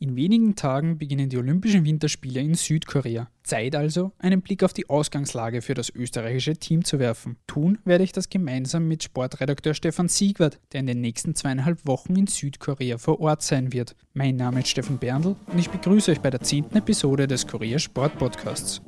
In wenigen Tagen beginnen die Olympischen Winterspiele in Südkorea. Zeit also, einen Blick auf die Ausgangslage für das österreichische Team zu werfen. Tun werde ich das gemeinsam mit Sportredakteur Stefan Siegwart, der in den nächsten zweieinhalb Wochen in Südkorea vor Ort sein wird. Mein Name ist Steffen Berndl und ich begrüße euch bei der zehnten Episode des Korea Sport Podcasts.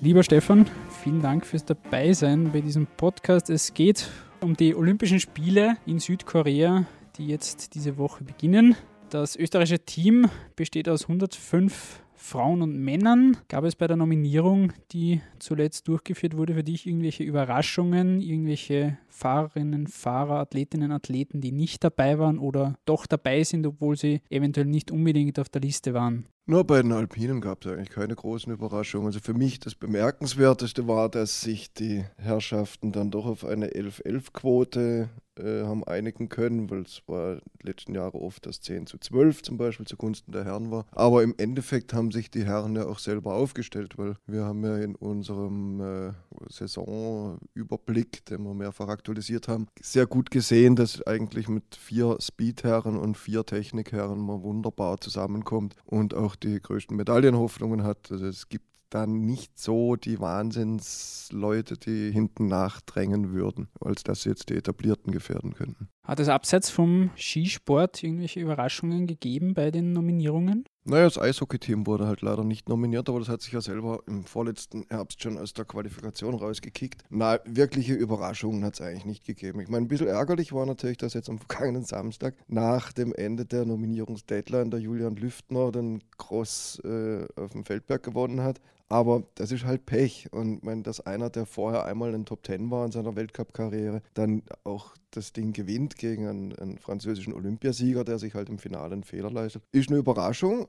Lieber Stefan, vielen Dank fürs Dabeisein bei diesem Podcast. Es geht um die Olympischen Spiele in Südkorea, die jetzt diese Woche beginnen. Das österreichische Team besteht aus 105 Frauen und Männern. Gab es bei der Nominierung, die zuletzt durchgeführt wurde, für dich irgendwelche Überraschungen, irgendwelche Fahrerinnen, Fahrer, Athletinnen, Athleten, die nicht dabei waren oder doch dabei sind, obwohl sie eventuell nicht unbedingt auf der Liste waren? Nur bei den Alpinen gab es eigentlich keine großen Überraschungen. Also für mich das Bemerkenswerteste war, dass sich die Herrschaften dann doch auf eine 11-11-Quote äh, haben einigen können, weil es war letzten Jahre oft das 10 zu 12 zum Beispiel zugunsten der Herren war. Aber im Endeffekt haben sich die Herren ja auch selber aufgestellt, weil wir haben ja in unserem äh, Saisonüberblick, den wir mehrfach aktualisiert haben, sehr gut gesehen, dass eigentlich mit vier Speedherren und vier Technikherren man wunderbar zusammenkommt und auch die größten Medaillenhoffnungen hat. Also es gibt dann nicht so die Wahnsinnsleute, die hinten nachdrängen würden, als dass sie jetzt die Etablierten gefährden könnten. Hat es abseits vom Skisport irgendwelche Überraschungen gegeben bei den Nominierungen? Naja, das Eishockey-Team wurde halt leider nicht nominiert, aber das hat sich ja selber im vorletzten Herbst schon aus der Qualifikation rausgekickt. Na, wirkliche Überraschungen hat es eigentlich nicht gegeben. Ich meine, ein bisschen ärgerlich war natürlich, dass jetzt am vergangenen Samstag nach dem Ende der Nominierungsdeadline der Julian Lüftner den Cross äh, auf dem Feldberg gewonnen hat. Aber das ist halt Pech. Und wenn das einer, der vorher einmal in Top Ten war in seiner Weltcup-Karriere, dann auch das Ding gewinnt gegen einen, einen, französischen Olympiasieger, der sich halt im Finale einen Fehler leistet, ist eine Überraschung.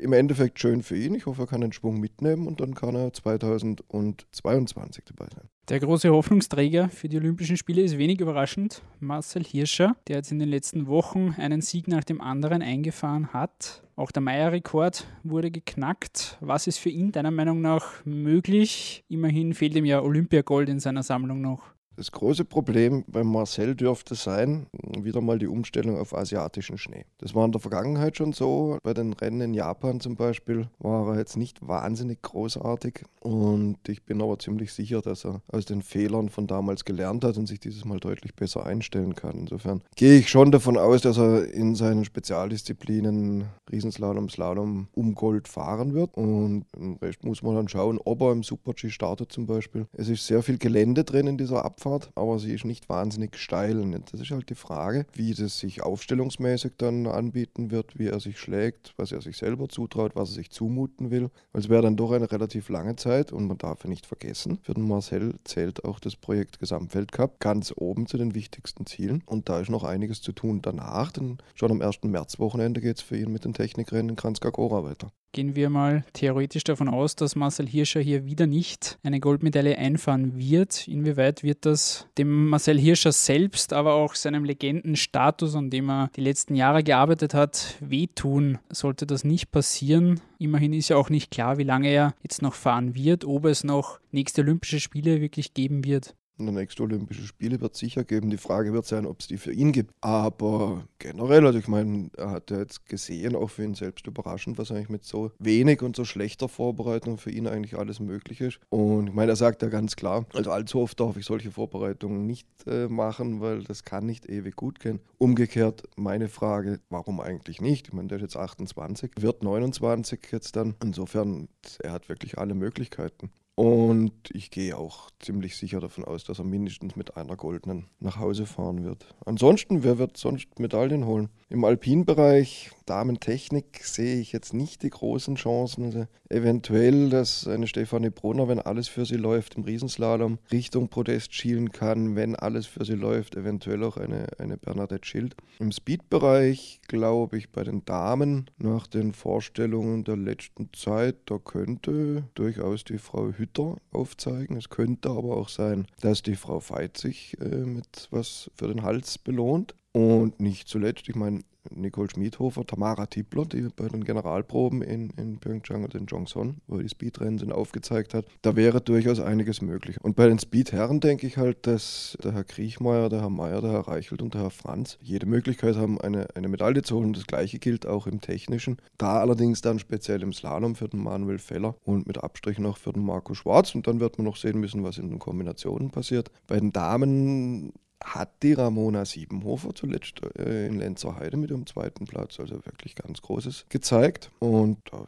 Im Endeffekt schön für ihn. Ich hoffe, er kann den Schwung mitnehmen und dann kann er 2022 dabei sein. Der große Hoffnungsträger für die Olympischen Spiele ist wenig überraschend Marcel Hirscher, der jetzt in den letzten Wochen einen Sieg nach dem anderen eingefahren hat. Auch der Meier-Rekord wurde geknackt. Was ist für ihn deiner Meinung nach möglich? Immerhin fehlt ihm ja Olympiagold in seiner Sammlung noch. Das große Problem bei Marcel dürfte sein, wieder mal die Umstellung auf asiatischen Schnee. Das war in der Vergangenheit schon so. Bei den Rennen in Japan zum Beispiel war er jetzt nicht wahnsinnig großartig. Und ich bin aber ziemlich sicher, dass er aus den Fehlern von damals gelernt hat und sich dieses Mal deutlich besser einstellen kann. Insofern gehe ich schon davon aus, dass er in seinen Spezialdisziplinen Riesenslalom, Slalom um Gold fahren wird. Und im Rest muss man dann schauen, ob er im Super-G startet zum Beispiel. Es ist sehr viel Gelände drin in dieser Abfahrt. Abfahrt, aber sie ist nicht wahnsinnig steil. Und das ist halt die Frage, wie das sich aufstellungsmäßig dann anbieten wird, wie er sich schlägt, was er sich selber zutraut, was er sich zumuten will. Weil es wäre dann doch eine relativ lange Zeit und man darf ja nicht vergessen, für den Marcel zählt auch das Projekt Gesamtweltcup ganz oben zu den wichtigsten Zielen. Und da ist noch einiges zu tun danach, denn schon am 1. März-Wochenende geht es für ihn mit den Technikrennen in Kranzkagora weiter. Gehen wir mal theoretisch davon aus, dass Marcel Hirscher hier wieder nicht eine Goldmedaille einfahren wird. Inwieweit wird das dem Marcel Hirscher selbst, aber auch seinem Legendenstatus, an dem er die letzten Jahre gearbeitet hat, wehtun? Sollte das nicht passieren? Immerhin ist ja auch nicht klar, wie lange er jetzt noch fahren wird, ob es noch nächste Olympische Spiele wirklich geben wird. Und nächste Olympische Spiele wird es sicher geben. Die Frage wird sein, ob es die für ihn gibt. Aber generell, also ich meine, er hat ja jetzt gesehen, auch für ihn selbst überraschend, was eigentlich mit so wenig und so schlechter Vorbereitung für ihn eigentlich alles möglich ist. Und ich meine, er sagt ja ganz klar, also allzu oft darf ich solche Vorbereitungen nicht äh, machen, weil das kann nicht ewig gut gehen. Umgekehrt meine Frage, warum eigentlich nicht? Ich meine, der ist jetzt 28, wird 29 jetzt dann. Insofern, er hat wirklich alle Möglichkeiten. Und ich gehe auch ziemlich sicher davon aus, dass er mindestens mit einer goldenen nach Hause fahren wird. Ansonsten, wer wird sonst Medaillen holen? Im Alpinbereich, Damentechnik, sehe ich jetzt nicht die großen Chancen. Also eventuell, dass eine Stefanie Brunner, wenn alles für sie läuft, im Riesenslalom Richtung Podest schielen kann, wenn alles für sie läuft, eventuell auch eine, eine Bernadette Schild. Im Speedbereich glaube ich bei den Damen nach den Vorstellungen der letzten Zeit, da könnte durchaus die Frau Hütter aufzeigen. Es könnte aber auch sein, dass die Frau Veit sich äh, mit was für den Hals belohnt. Und nicht zuletzt, ich meine, Nicole Schmiedhofer, Tamara Tippler, die bei den Generalproben in, in Pyeongchang und in Jongson, wo die Speedrennen sind, aufgezeigt hat, da wäre durchaus einiges möglich. Und bei den Speedherren denke ich halt, dass der Herr Kriechmeier, der Herr Meier, der Herr Reichelt und der Herr Franz jede Möglichkeit haben, eine, eine Medaille zu holen. Das gleiche gilt auch im Technischen. Da allerdings dann speziell im Slalom für den Manuel Feller und mit Abstrich noch für den Marco Schwarz. Und dann wird man noch sehen müssen, was in den Kombinationen passiert. Bei den Damen hat die Ramona Siebenhofer zuletzt äh, in Lenzerheide mit dem zweiten Platz, also wirklich ganz Großes gezeigt. Und da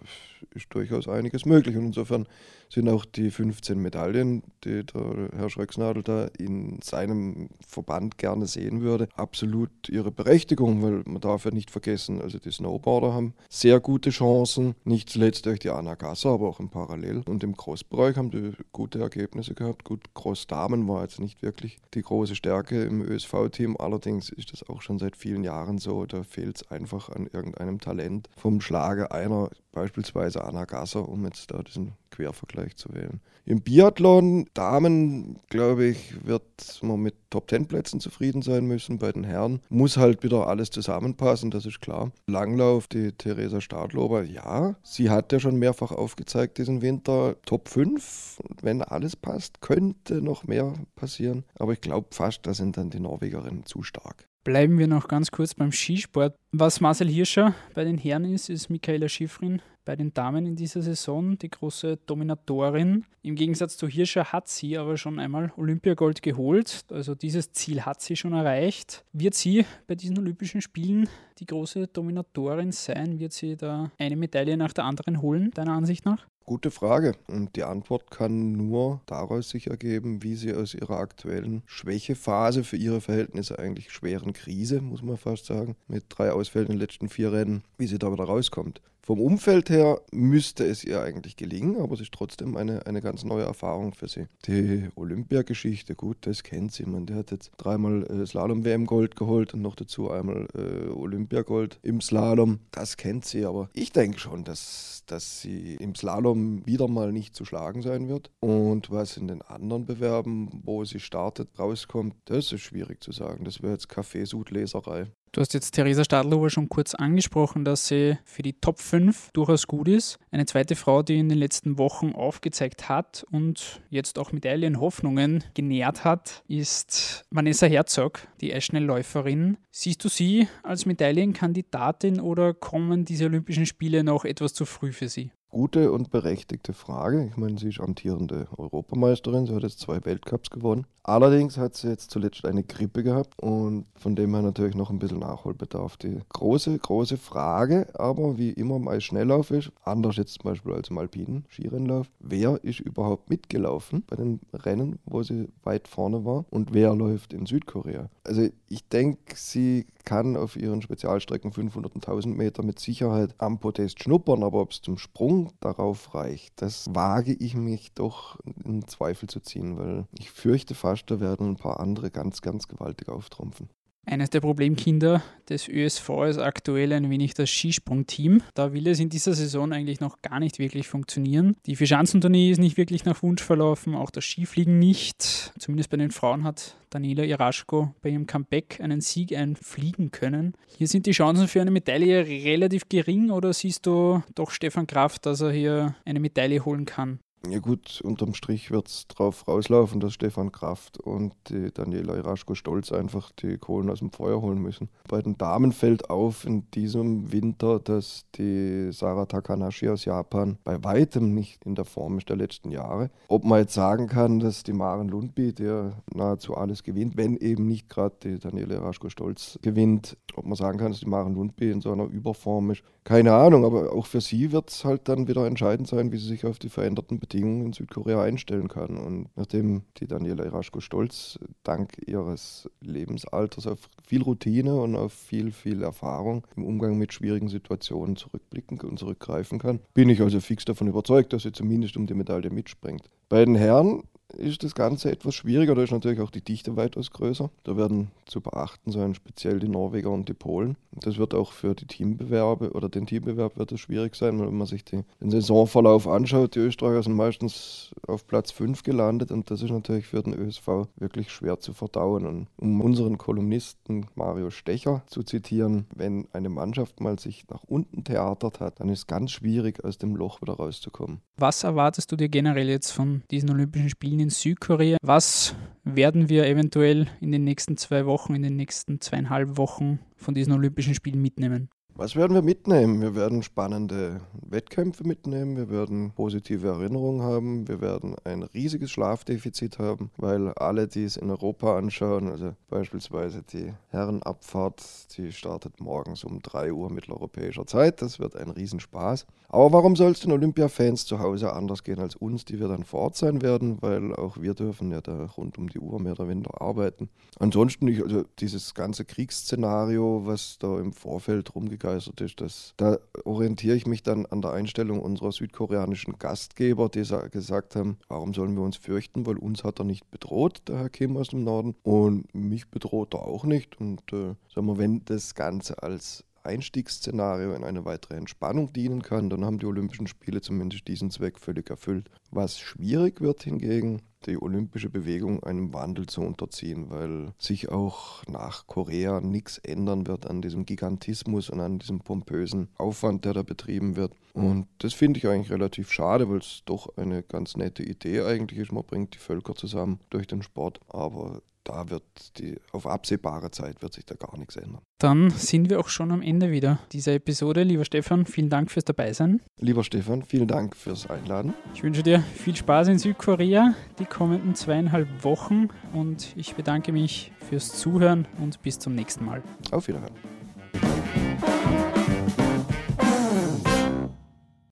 ist durchaus einiges möglich. Und insofern sind auch die 15 Medaillen, die der Herr Schröcksnadel da in seinem Verband gerne sehen würde, absolut ihre Berechtigung, weil man darf ja nicht vergessen, also die Snowboarder haben sehr gute Chancen, nicht zuletzt durch die Anna Gasser, aber auch im Parallel. Und im Crossbereich haben die gute Ergebnisse gehabt. Gut, Cross-Damen war jetzt nicht wirklich die große Stärke im ÖSV-Team, allerdings ist das auch schon seit vielen Jahren so, da fehlt es einfach an irgendeinem Talent. Vom Schlage einer, beispielsweise Anna Gasser, um jetzt da diesen Quervergleich zu wählen. Im Biathlon, Damen, glaube ich, wird man mit Top 10 Plätzen zufrieden sein müssen. Bei den Herren muss halt wieder alles zusammenpassen, das ist klar. Langlauf, die Theresa Stadlober, ja, sie hat ja schon mehrfach aufgezeigt diesen Winter. Top 5, wenn alles passt, könnte noch mehr passieren. Aber ich glaube fast, da sind dann die Norwegerinnen zu stark. Bleiben wir noch ganz kurz beim Skisport. Was Marcel Hirscher bei den Herren ist, ist Michaela Schifrin bei den Damen in dieser Saison, die große Dominatorin. Im Gegensatz zu Hirscher hat sie aber schon einmal Olympiagold geholt. Also dieses Ziel hat sie schon erreicht. Wird sie bei diesen Olympischen Spielen die große Dominatorin sein? Wird sie da eine Medaille nach der anderen holen, deiner Ansicht nach? Gute Frage. Und die Antwort kann nur daraus sich ergeben, wie sie aus ihrer aktuellen Schwächephase für ihre Verhältnisse eigentlich schweren Krise, muss man fast sagen, mit drei Ausfällen in den letzten vier Rennen, wie sie da wieder rauskommt. Vom Umfeld her müsste es ihr eigentlich gelingen, aber es ist trotzdem eine, eine ganz neue Erfahrung für sie. Die Olympiageschichte, gut, das kennt sie. Man, der hat jetzt dreimal äh, Slalom-WM-Gold geholt und noch dazu einmal äh, Olympiagold im Slalom. Das kennt sie, aber ich denke schon, dass, dass sie im Slalom wieder mal nicht zu schlagen sein wird. Und was in den anderen Bewerben, wo sie startet, rauskommt, das ist schwierig zu sagen. Das wäre jetzt Kaffeesudleserei. Du hast jetzt Theresa Stadlober schon kurz angesprochen, dass sie für die Top 5 durchaus gut ist. Eine zweite Frau, die in den letzten Wochen aufgezeigt hat und jetzt auch Medaillenhoffnungen genährt hat, ist Vanessa Herzog, die Eisschnellläuferin. Siehst du sie als Medaillenkandidatin oder kommen diese Olympischen Spiele noch etwas zu früh für sie? Gute und berechtigte Frage. Ich meine, sie ist amtierende Europameisterin, sie hat jetzt zwei Weltcups gewonnen. Allerdings hat sie jetzt zuletzt eine Grippe gehabt und von dem her natürlich noch ein bisschen Nachholbedarf. Die große, große Frage, aber wie immer im Eisschnelllauf ist, anders jetzt zum Beispiel als im alpinen Skirennlauf, wer ist überhaupt mitgelaufen bei den Rennen, wo sie weit vorne war und wer läuft in Südkorea? Also ich denke, sie kann auf ihren Spezialstrecken 500 und 1000 Meter mit Sicherheit am Podest schnuppern, aber ob es zum Sprung darauf reicht, das wage ich mich doch in Zweifel zu ziehen, weil ich fürchte fast, da werden ein paar andere ganz, ganz gewaltig auftrumpfen. Eines der Problemkinder des ÖSV ist aktuell ein wenig das Skisprungteam. Da will es in dieser Saison eigentlich noch gar nicht wirklich funktionieren. Die Vierschanzentournee ist nicht wirklich nach Wunsch verlaufen, auch das Skifliegen nicht. Zumindest bei den Frauen hat Daniela Iraschko bei ihrem Comeback einen Sieg einfliegen können. Hier sind die Chancen für eine Medaille relativ gering oder siehst du doch Stefan Kraft, dass er hier eine Medaille holen kann? Ja gut, unterm Strich wird es drauf rauslaufen, dass Stefan Kraft und die Daniela Iraschko Stolz einfach die Kohlen aus dem Feuer holen müssen. Bei den Damen fällt auf in diesem Winter, dass die Sarah Takanashi aus Japan bei weitem nicht in der Form ist der letzten Jahre. Ob man jetzt sagen kann, dass die Maren Lundby, der nahezu alles gewinnt, wenn eben nicht gerade die Daniela Iraschko Stolz gewinnt, ob man sagen kann, dass die Maren Lundby in so einer Überform ist, keine Ahnung, aber auch für sie wird es halt dann wieder entscheidend sein, wie sie sich auf die veränderten Bedingungen in Südkorea einstellen kann. Und nachdem die Daniela Iraschko Stolz dank ihres Lebensalters auf viel Routine und auf viel, viel Erfahrung im Umgang mit schwierigen Situationen zurückblicken und zurückgreifen kann, bin ich also fix davon überzeugt, dass sie zumindest um die Medaille mitspringt. Bei den Herren ist das Ganze etwas schwieriger. Da ist natürlich auch die Dichte weitaus größer. Da werden zu beachten sein speziell die Norweger und die Polen. Das wird auch für die Teambewerbe oder den Teambewerb wird es schwierig sein, wenn man sich die, den Saisonverlauf anschaut. Die Österreicher sind meistens auf Platz 5 gelandet und das ist natürlich für den ÖSV wirklich schwer zu verdauen. Und um unseren Kolumnisten Mario Stecher zu zitieren, wenn eine Mannschaft mal sich nach unten theatert hat, dann ist es ganz schwierig, aus dem Loch wieder rauszukommen. Was erwartest du dir generell jetzt von diesen Olympischen Spielen in Südkorea? Was werden wir eventuell in den nächsten zwei Wochen, in den nächsten zweieinhalb Wochen von diesen Olympischen Spielen mitnehmen? Was werden wir mitnehmen? Wir werden spannende Wettkämpfe mitnehmen, wir werden positive Erinnerungen haben, wir werden ein riesiges Schlafdefizit haben, weil alle, die es in Europa anschauen, also beispielsweise die Herrenabfahrt, die startet morgens um 3 Uhr mitteleuropäischer Zeit, das wird ein Riesenspaß. Aber warum soll es den Olympia-Fans zu Hause anders gehen als uns, die wir dann vor Ort sein werden, weil auch wir dürfen ja da rund um die Uhr mehr oder weniger arbeiten. Ansonsten, ich, also dieses ganze Kriegsszenario, was da im Vorfeld rumgegeistert ist, das, da orientiere ich mich dann an der Einstellung unserer südkoreanischen Gastgeber, die gesagt haben, warum sollen wir uns fürchten, weil uns hat er nicht bedroht, der Herr Kim aus dem Norden, und mich bedroht er auch nicht. Und äh, sagen wir, wenn das Ganze als Einstiegsszenario in eine weitere Entspannung dienen kann, dann haben die Olympischen Spiele zumindest diesen Zweck völlig erfüllt. Was schwierig wird hingegen, die olympische Bewegung einem Wandel zu unterziehen, weil sich auch nach Korea nichts ändern wird an diesem Gigantismus und an diesem pompösen Aufwand, der da betrieben wird. Und das finde ich eigentlich relativ schade, weil es doch eine ganz nette Idee eigentlich ist. Man bringt die Völker zusammen durch den Sport, aber da wird die, auf absehbare Zeit wird sich da gar nichts ändern. Dann sind wir auch schon am Ende wieder dieser Episode. Lieber Stefan, vielen Dank fürs Dabeisein. Lieber Stefan, vielen Dank fürs Einladen. Ich wünsche dir viel Spaß in Südkorea die kommenden zweieinhalb Wochen und ich bedanke mich fürs Zuhören und bis zum nächsten Mal. Auf Wiederhören.